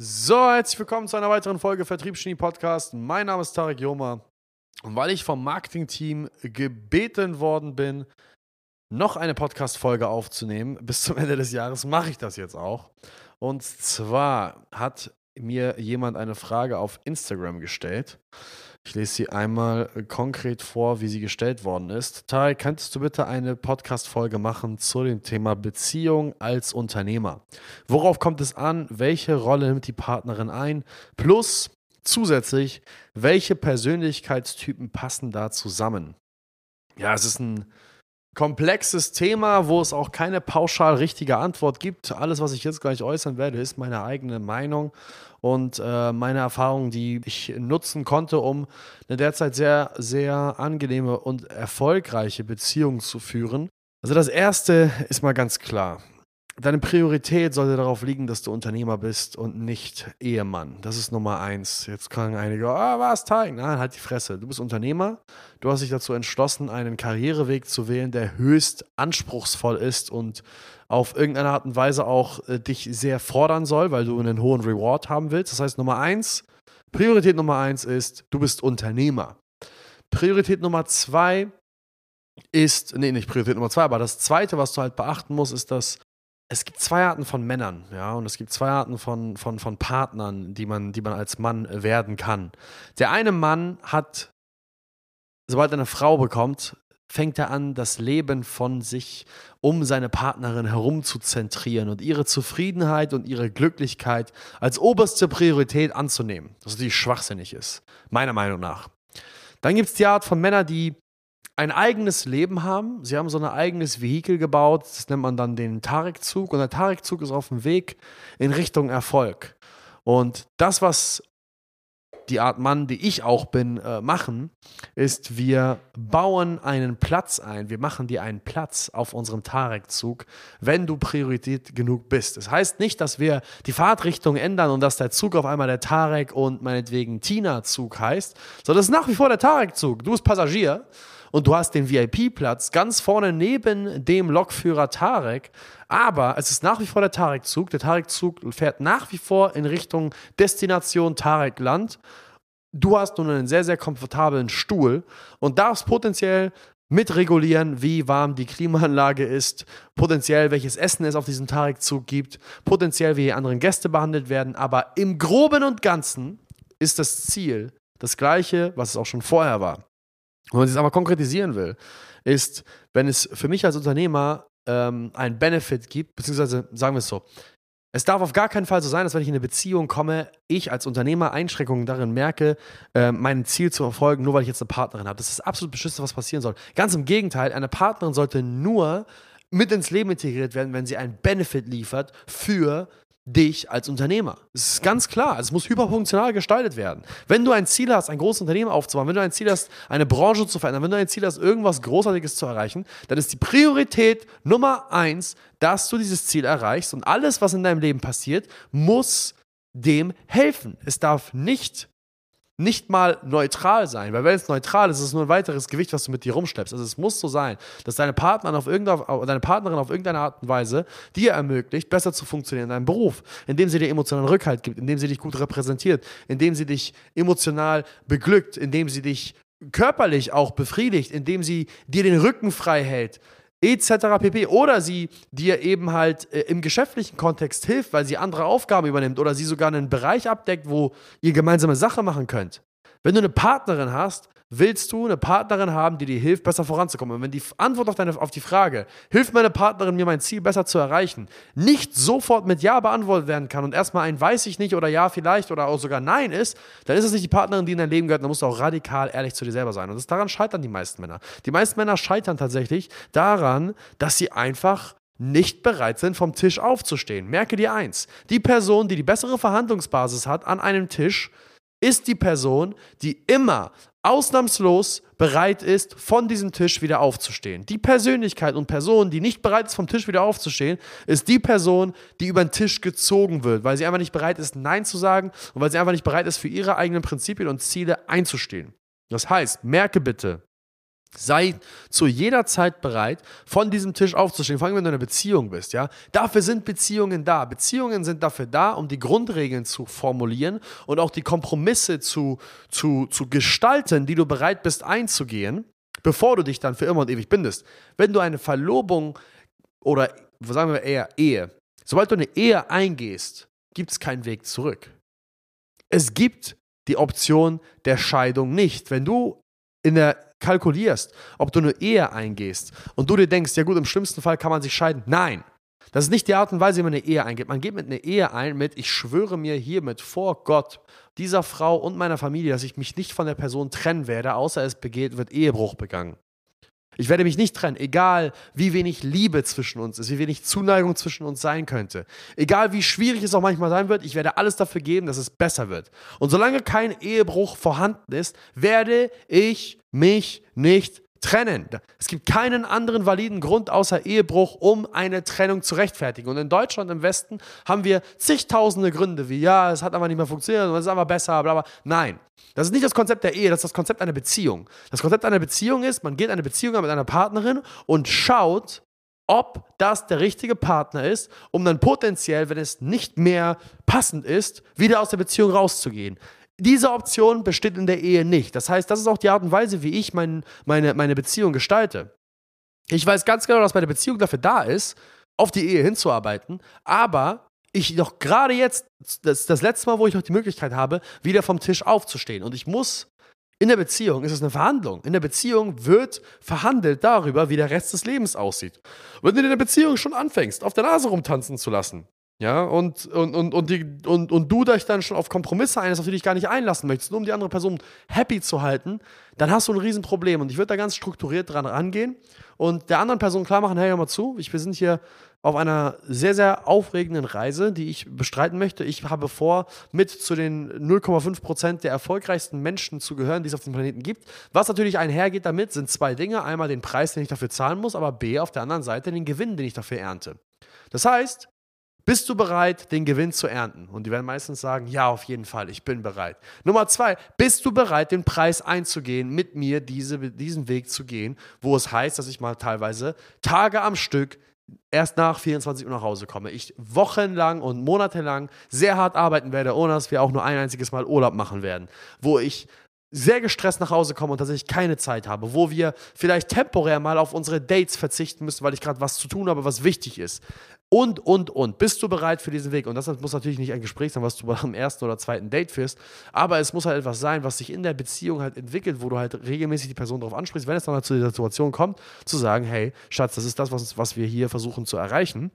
So, herzlich willkommen zu einer weiteren Folge Vertriebsgenie Podcast. Mein Name ist Tarek Joma und weil ich vom Marketing-Team gebeten worden bin, noch eine Podcast-Folge aufzunehmen bis zum Ende des Jahres, mache ich das jetzt auch. Und zwar hat mir jemand eine Frage auf Instagram gestellt. Ich lese sie einmal konkret vor, wie sie gestellt worden ist. Tarek, könntest du bitte eine Podcast-Folge machen zu dem Thema Beziehung als Unternehmer? Worauf kommt es an? Welche Rolle nimmt die Partnerin ein? Plus zusätzlich, welche Persönlichkeitstypen passen da zusammen? Ja, es ist ein komplexes Thema, wo es auch keine pauschal richtige Antwort gibt. Alles, was ich jetzt gleich äußern werde, ist meine eigene Meinung und äh, meine Erfahrungen, die ich nutzen konnte, um eine derzeit sehr, sehr angenehme und erfolgreiche Beziehung zu führen. Also das Erste ist mal ganz klar deine Priorität sollte darauf liegen, dass du Unternehmer bist und nicht Ehemann. Das ist Nummer eins. Jetzt können einige, ah, was, Teig? Nein, halt die Fresse. Du bist Unternehmer. Du hast dich dazu entschlossen, einen Karriereweg zu wählen, der höchst anspruchsvoll ist und auf irgendeine Art und Weise auch äh, dich sehr fordern soll, weil du einen hohen Reward haben willst. Das heißt, Nummer eins, Priorität Nummer eins ist, du bist Unternehmer. Priorität Nummer zwei ist, nee, nicht Priorität Nummer zwei, aber das zweite, was du halt beachten musst, ist, dass es gibt zwei Arten von Männern, ja, und es gibt zwei Arten von, von, von Partnern, die man, die man als Mann werden kann. Der eine Mann hat, sobald er eine Frau bekommt, fängt er an, das Leben von sich um seine Partnerin herum zu zentrieren und ihre Zufriedenheit und ihre Glücklichkeit als oberste Priorität anzunehmen. Was natürlich schwachsinnig ist, meiner Meinung nach. Dann gibt es die Art von Männern, die ein eigenes Leben haben. Sie haben so ein eigenes Vehikel gebaut, das nennt man dann den Tarek-Zug. Und der Tarek-Zug ist auf dem Weg in Richtung Erfolg. Und das, was die Art Mann, die ich auch bin, äh, machen, ist, wir bauen einen Platz ein. Wir machen dir einen Platz auf unserem Tarek-Zug, wenn du Priorität genug bist. Das heißt nicht, dass wir die Fahrtrichtung ändern und dass der Zug auf einmal der Tarek und meinetwegen Tina-Zug heißt, sondern es ist nach wie vor der Tarek-Zug. Du bist Passagier und du hast den VIP-Platz ganz vorne neben dem Lokführer Tarek. Aber es ist nach wie vor der Tarek-Zug. Der Tarek-Zug fährt nach wie vor in Richtung Destination Tarek-Land. Du hast nun einen sehr, sehr komfortablen Stuhl und darfst potenziell mitregulieren, wie warm die Klimaanlage ist, potenziell welches Essen es auf diesem Tarek-Zug gibt, potenziell wie die anderen Gäste behandelt werden. Aber im Groben und Ganzen ist das Ziel das gleiche, was es auch schon vorher war. Wenn man es aber konkretisieren will, ist, wenn es für mich als Unternehmer ähm, einen Benefit gibt, beziehungsweise sagen wir es so, es darf auf gar keinen Fall so sein, dass wenn ich in eine Beziehung komme, ich als Unternehmer Einschränkungen darin merke, äh, mein Ziel zu verfolgen, nur weil ich jetzt eine Partnerin habe. Das ist absolut beschissen, was passieren soll. Ganz im Gegenteil, eine Partnerin sollte nur mit ins Leben integriert werden, wenn sie einen Benefit liefert für dich als Unternehmer. Das ist ganz klar. Es muss hyperfunktional gestaltet werden. Wenn du ein Ziel hast, ein großes Unternehmen aufzubauen, wenn du ein Ziel hast, eine Branche zu verändern, wenn du ein Ziel hast, irgendwas Großartiges zu erreichen, dann ist die Priorität Nummer eins, dass du dieses Ziel erreichst und alles, was in deinem Leben passiert, muss dem helfen. Es darf nicht nicht mal neutral sein, weil wenn es neutral ist, ist es nur ein weiteres Gewicht, was du mit dir rumschleppst. Also es muss so sein, dass deine Partnerin auf irgendeine, deine Partnerin auf irgendeine Art und Weise dir ermöglicht, besser zu funktionieren in deinem Beruf, indem sie dir emotionalen Rückhalt gibt, indem sie dich gut repräsentiert, indem sie dich emotional beglückt, indem sie dich körperlich auch befriedigt, indem sie dir den Rücken frei hält, etc. pp. Oder sie dir eben halt äh, im geschäftlichen Kontext hilft, weil sie andere Aufgaben übernimmt oder sie sogar einen Bereich abdeckt, wo ihr gemeinsame Sache machen könnt. Wenn du eine Partnerin hast, willst du eine Partnerin haben, die dir hilft, besser voranzukommen. Und wenn die Antwort auf, deine, auf die Frage, hilft meine Partnerin mir mein Ziel besser zu erreichen, nicht sofort mit Ja beantwortet werden kann und erstmal ein weiß ich nicht oder Ja vielleicht oder auch sogar Nein ist, dann ist es nicht die Partnerin, die in dein Leben gehört. Dann musst du auch radikal ehrlich zu dir selber sein. Und das, daran scheitern die meisten Männer. Die meisten Männer scheitern tatsächlich daran, dass sie einfach nicht bereit sind, vom Tisch aufzustehen. Merke dir eins: Die Person, die die bessere Verhandlungsbasis hat an einem Tisch, ist die Person, die immer ausnahmslos bereit ist, von diesem Tisch wieder aufzustehen. Die Persönlichkeit und Person, die nicht bereit ist, vom Tisch wieder aufzustehen, ist die Person, die über den Tisch gezogen wird, weil sie einfach nicht bereit ist, Nein zu sagen und weil sie einfach nicht bereit ist, für ihre eigenen Prinzipien und Ziele einzustehen. Das heißt, merke bitte, Sei zu jeder Zeit bereit, von diesem Tisch aufzustehen. Vor allem, wenn du in einer Beziehung bist, ja. Dafür sind Beziehungen da. Beziehungen sind dafür da, um die Grundregeln zu formulieren und auch die Kompromisse zu, zu, zu gestalten, die du bereit bist einzugehen, bevor du dich dann für immer und ewig bindest. Wenn du eine Verlobung oder sagen wir eher Ehe, sobald du eine Ehe eingehst, gibt es keinen Weg zurück. Es gibt die Option der Scheidung nicht. Wenn du in der kalkulierst, ob du eine Ehe eingehst und du dir denkst, ja gut, im schlimmsten Fall kann man sich scheiden. Nein. Das ist nicht die Art und Weise, wie man eine Ehe eingeht. Man geht mit einer Ehe ein mit, ich schwöre mir hiermit vor Gott, dieser Frau und meiner Familie, dass ich mich nicht von der Person trennen werde, außer es begeht, wird Ehebruch begangen. Ich werde mich nicht trennen, egal wie wenig Liebe zwischen uns ist, wie wenig Zuneigung zwischen uns sein könnte. Egal wie schwierig es auch manchmal sein wird, ich werde alles dafür geben, dass es besser wird. Und solange kein Ehebruch vorhanden ist, werde ich mich nicht trennen. Es gibt keinen anderen validen Grund außer Ehebruch, um eine Trennung zu rechtfertigen. Und in Deutschland im Westen haben wir zigtausende Gründe, wie ja, es hat aber nicht mehr funktioniert, es ist aber besser, bla bla. Nein, das ist nicht das Konzept der Ehe, das ist das Konzept einer Beziehung. Das Konzept einer Beziehung ist, man geht eine Beziehung mit einer Partnerin und schaut, ob das der richtige Partner ist, um dann potenziell, wenn es nicht mehr passend ist, wieder aus der Beziehung rauszugehen. Diese Option besteht in der Ehe nicht. Das heißt, das ist auch die Art und Weise, wie ich mein, meine, meine Beziehung gestalte. Ich weiß ganz genau, dass meine Beziehung dafür da ist, auf die Ehe hinzuarbeiten, aber ich noch gerade jetzt, das das letzte Mal, wo ich noch die Möglichkeit habe, wieder vom Tisch aufzustehen. Und ich muss, in der Beziehung ist es eine Verhandlung. In der Beziehung wird verhandelt darüber, wie der Rest des Lebens aussieht. Wenn du in der Beziehung schon anfängst, auf der Nase rumtanzen zu lassen, ja, und, und, und, und, die, und, und du dich dann schon auf Kompromisse einlässt, auf die dich gar nicht einlassen möchtest, nur um die andere Person happy zu halten, dann hast du ein Riesenproblem. Und ich würde da ganz strukturiert dran rangehen und der anderen Person klar machen, hey, hör mal zu, ich, wir sind hier auf einer sehr, sehr aufregenden Reise, die ich bestreiten möchte. Ich habe vor, mit zu den 0,5 Prozent der erfolgreichsten Menschen zu gehören, die es auf dem Planeten gibt. Was natürlich einhergeht damit, sind zwei Dinge. Einmal den Preis, den ich dafür zahlen muss, aber B, auf der anderen Seite den Gewinn, den ich dafür ernte. Das heißt, bist du bereit, den Gewinn zu ernten? Und die werden meistens sagen, ja, auf jeden Fall, ich bin bereit. Nummer zwei, bist du bereit, den Preis einzugehen, mit mir diese, diesen Weg zu gehen, wo es heißt, dass ich mal teilweise Tage am Stück erst nach 24 Uhr nach Hause komme. Ich wochenlang und monatelang sehr hart arbeiten werde, ohne dass wir auch nur ein einziges Mal Urlaub machen werden. Wo ich sehr gestresst nach Hause komme und tatsächlich keine Zeit habe, wo wir vielleicht temporär mal auf unsere Dates verzichten müssen, weil ich gerade was zu tun habe, was wichtig ist. Und, und, und. Bist du bereit für diesen Weg? Und das muss natürlich nicht ein Gespräch sein, was du am ersten oder zweiten Date führst, aber es muss halt etwas sein, was sich in der Beziehung halt entwickelt, wo du halt regelmäßig die Person darauf ansprichst, wenn es dann halt zu der Situation kommt, zu sagen, hey, Schatz, das ist das, was, was wir hier versuchen zu erreichen.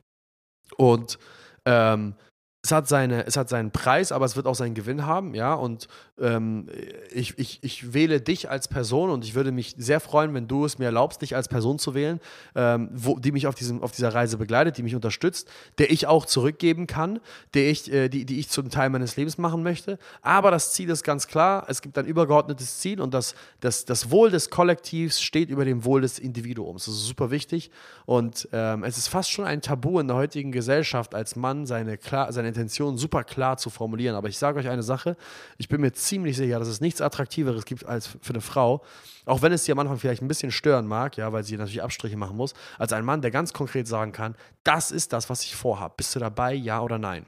Und ähm, es hat, seine, es hat seinen Preis, aber es wird auch seinen Gewinn haben, ja. Und ähm, ich, ich, ich wähle dich als Person und ich würde mich sehr freuen, wenn du es mir erlaubst, dich als Person zu wählen, ähm, wo, die mich auf, diesem, auf dieser Reise begleitet, die mich unterstützt, der ich auch zurückgeben kann, der ich, äh, die, die ich zum Teil meines Lebens machen möchte. Aber das Ziel ist ganz klar, es gibt ein übergeordnetes Ziel und das, das, das Wohl des Kollektivs steht über dem Wohl des Individuums. Das ist super wichtig und ähm, es ist fast schon ein Tabu in der heutigen Gesellschaft, als Mann seine, seine Intention super klar zu formulieren. Aber ich sage euch eine Sache, ich bin mir ziemlich sicher, dass es nichts Attraktiveres gibt als für eine Frau, auch wenn es sie am Anfang vielleicht ein bisschen stören mag, ja, weil sie natürlich Abstriche machen muss, als ein Mann, der ganz konkret sagen kann, das ist das, was ich vorhabe. Bist du dabei, ja oder nein?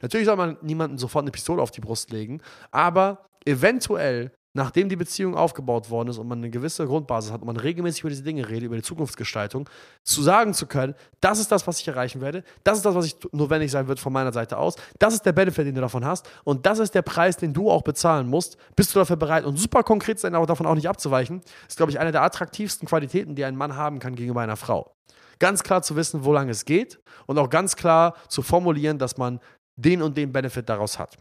Natürlich soll man niemanden sofort eine Pistole auf die Brust legen, aber eventuell nachdem die Beziehung aufgebaut worden ist und man eine gewisse Grundbasis hat und man regelmäßig über diese Dinge redet, über die Zukunftsgestaltung, zu sagen zu können, das ist das, was ich erreichen werde, das ist das, was ich notwendig sein wird von meiner Seite aus, das ist der Benefit, den du davon hast und das ist der Preis, den du auch bezahlen musst, bist du dafür bereit und super konkret sein, aber davon auch nicht abzuweichen, ist, glaube ich, eine der attraktivsten Qualitäten, die ein Mann haben kann gegenüber einer Frau. Ganz klar zu wissen, wo lange es geht und auch ganz klar zu formulieren, dass man den und den Benefit daraus hat.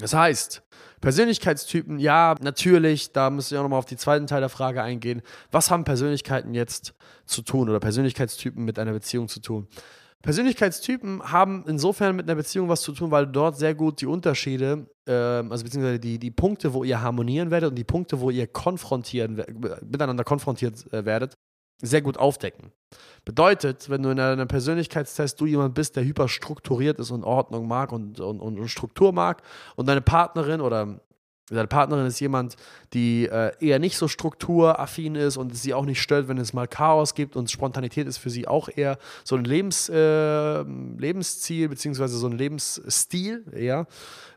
Das heißt, Persönlichkeitstypen, ja, natürlich, da müssen wir auch nochmal auf den zweiten Teil der Frage eingehen. Was haben Persönlichkeiten jetzt zu tun oder Persönlichkeitstypen mit einer Beziehung zu tun? Persönlichkeitstypen haben insofern mit einer Beziehung was zu tun, weil dort sehr gut die Unterschiede, äh, also beziehungsweise die, die Punkte, wo ihr harmonieren werdet und die Punkte, wo ihr konfrontieren, miteinander konfrontiert äh, werdet, sehr gut aufdecken. Bedeutet, wenn du in einem Persönlichkeitstest du jemand bist, der hyperstrukturiert ist und Ordnung mag und, und, und Struktur mag und deine Partnerin oder Deine Partnerin ist jemand, die äh, eher nicht so strukturaffin ist und sie auch nicht stört, wenn es mal Chaos gibt und Spontanität ist für sie auch eher so ein Lebens, äh, Lebensziel beziehungsweise so ein Lebensstil, ja,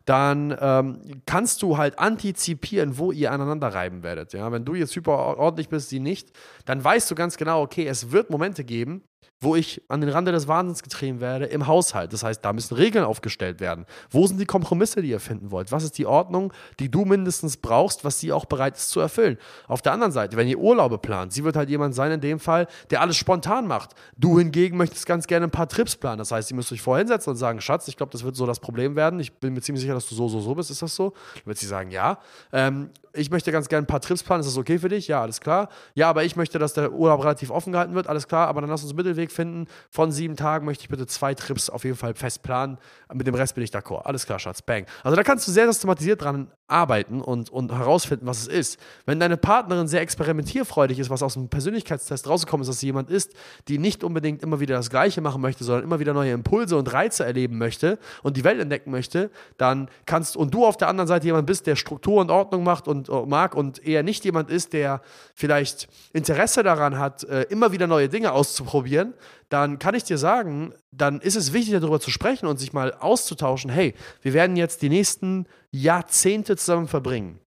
dann ähm, kannst du halt antizipieren, wo ihr aneinander reiben werdet. Ja? Wenn du jetzt super ordentlich bist, sie nicht, dann weißt du ganz genau, okay, es wird Momente geben, wo ich an den Rande des Wahnsinns getrieben werde im Haushalt. Das heißt, da müssen Regeln aufgestellt werden. Wo sind die Kompromisse, die ihr finden wollt? Was ist die Ordnung, die du mindestens brauchst, was sie auch bereit ist zu erfüllen? Auf der anderen Seite, wenn ihr Urlaube plant, sie wird halt jemand sein in dem Fall, der alles spontan macht. Du hingegen möchtest ganz gerne ein paar Trips planen. Das heißt, ihr müsst euch vorher hinsetzen und sagen, Schatz, ich glaube, das wird so das Problem werden. Ich bin mir ziemlich sicher, dass du so, so, so bist. Ist das so? Dann wird sie sagen, ja. Ähm, ich möchte ganz gerne ein paar Trips planen. Ist das okay für dich? Ja, alles klar. Ja, aber ich möchte, dass der Urlaub relativ offen gehalten wird. Alles klar. Aber dann lass uns einen Mittelweg finden. Von sieben Tagen möchte ich bitte zwei Trips auf jeden Fall fest planen. Mit dem Rest bin ich d'accord. Alles klar, Schatz. Bang. Also da kannst du sehr systematisiert dran arbeiten und, und herausfinden, was es ist. Wenn deine Partnerin sehr experimentierfreudig ist, was aus dem Persönlichkeitstest rausgekommen ist, dass sie jemand ist, die nicht unbedingt immer wieder das Gleiche machen möchte, sondern immer wieder neue Impulse und Reize erleben möchte und die Welt entdecken möchte, dann kannst und du auf der anderen Seite jemand bist, der Struktur und Ordnung macht und uh, mag und eher nicht jemand ist, der vielleicht Interesse daran hat, uh, immer wieder neue Dinge auszuprobieren, dann kann ich dir sagen, dann ist es wichtig, darüber zu sprechen und sich mal auszutauschen. Hey, wir werden jetzt die nächsten Jahrzehnte zusammen verbringen.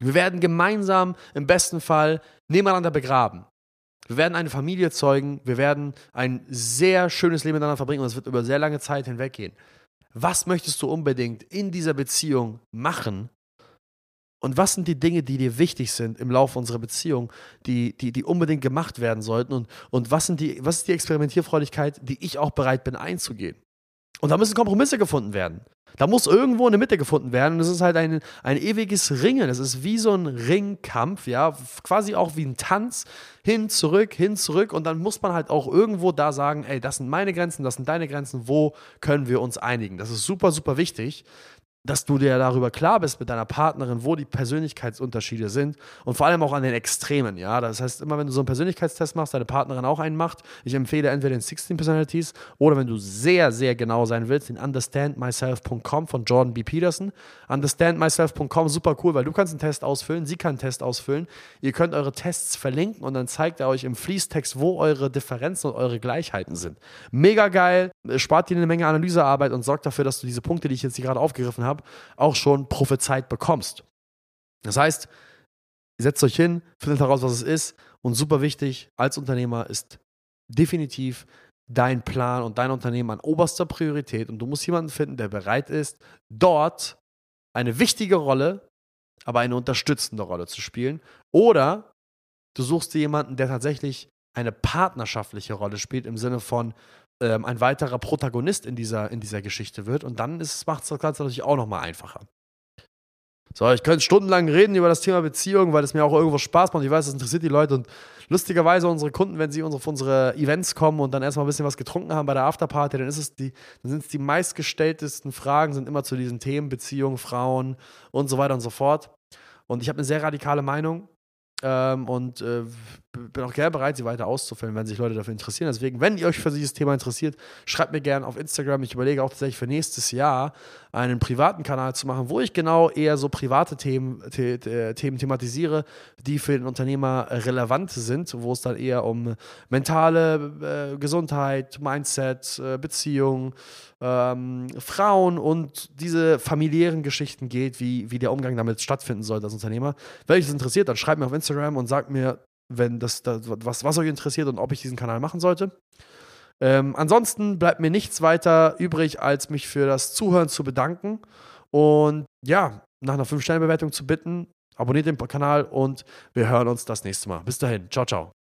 Wir werden gemeinsam im besten Fall nebeneinander begraben. Wir werden eine Familie zeugen. Wir werden ein sehr schönes Leben miteinander verbringen und es wird über sehr lange Zeit hinweggehen. Was möchtest du unbedingt in dieser Beziehung machen, und was sind die Dinge, die dir wichtig sind im Laufe unserer Beziehung, die, die, die unbedingt gemacht werden sollten? Und, und was, sind die, was ist die Experimentierfreudigkeit, die ich auch bereit bin einzugehen? Und da müssen Kompromisse gefunden werden. Da muss irgendwo eine Mitte gefunden werden. Und es ist halt ein, ein ewiges Ringen. Es ist wie so ein Ringkampf, ja, quasi auch wie ein Tanz. Hin, zurück, hin, zurück. Und dann muss man halt auch irgendwo da sagen, ey, das sind meine Grenzen, das sind deine Grenzen, wo können wir uns einigen? Das ist super, super wichtig, dass du dir darüber klar bist mit deiner Partnerin, wo die Persönlichkeitsunterschiede sind und vor allem auch an den Extremen, ja. Das heißt, immer wenn du so einen Persönlichkeitstest machst, deine Partnerin auch einen macht, ich empfehle entweder den 16 Personalities oder wenn du sehr, sehr genau sein willst, den understandmyself.com von Jordan B. Peterson. Understandmyself.com, super cool, weil du kannst einen Test ausfüllen, sie kann einen Test ausfüllen. Ihr könnt eure Tests verlinken und dann zeigt er euch im Fließtext, wo eure Differenzen und eure Gleichheiten sind. Mega geil, spart dir eine Menge Analysearbeit und sorgt dafür, dass du diese Punkte, die ich jetzt hier gerade aufgegriffen habe, habe, auch schon prophezeit bekommst. Das heißt, setzt euch hin, findet heraus, was es ist und super wichtig als Unternehmer ist definitiv dein Plan und dein Unternehmen an oberster Priorität und du musst jemanden finden, der bereit ist, dort eine wichtige Rolle, aber eine unterstützende Rolle zu spielen. Oder du suchst dir jemanden, der tatsächlich eine partnerschaftliche Rolle spielt, im Sinne von, ähm, ein weiterer Protagonist in dieser, in dieser Geschichte wird. Und dann macht es das Ganze natürlich auch nochmal einfacher. So, ich könnte stundenlang reden über das Thema Beziehung, weil es mir auch irgendwo Spaß macht. Ich weiß, das interessiert die Leute. Und lustigerweise unsere Kunden, wenn sie auf unsere Events kommen und dann erstmal ein bisschen was getrunken haben bei der Afterparty, dann ist es die, dann sind es die meistgestelltesten Fragen, sind immer zu diesen Themen, Beziehung, Frauen und so weiter und so fort. Und ich habe eine sehr radikale Meinung ähm, und äh, bin auch gerne bereit, sie weiter auszufüllen, wenn sich Leute dafür interessieren. Deswegen, wenn ihr euch für dieses Thema interessiert, schreibt mir gerne auf Instagram. Ich überlege auch tatsächlich für nächstes Jahr einen privaten Kanal zu machen, wo ich genau eher so private Themen, the Themen thematisiere, die für den Unternehmer relevant sind, wo es dann eher um mentale äh, Gesundheit, Mindset, äh, Beziehung, ähm, Frauen und diese familiären Geschichten geht, wie, wie der Umgang damit stattfinden soll als Unternehmer. Wenn euch das interessiert, dann schreibt mir auf Instagram und sagt mir, wenn das, das was, was euch interessiert und ob ich diesen Kanal machen sollte. Ähm, ansonsten bleibt mir nichts weiter übrig, als mich für das Zuhören zu bedanken und ja, nach einer 5-Sterne-Bewertung zu bitten. Abonniert den Kanal und wir hören uns das nächste Mal. Bis dahin. Ciao, ciao.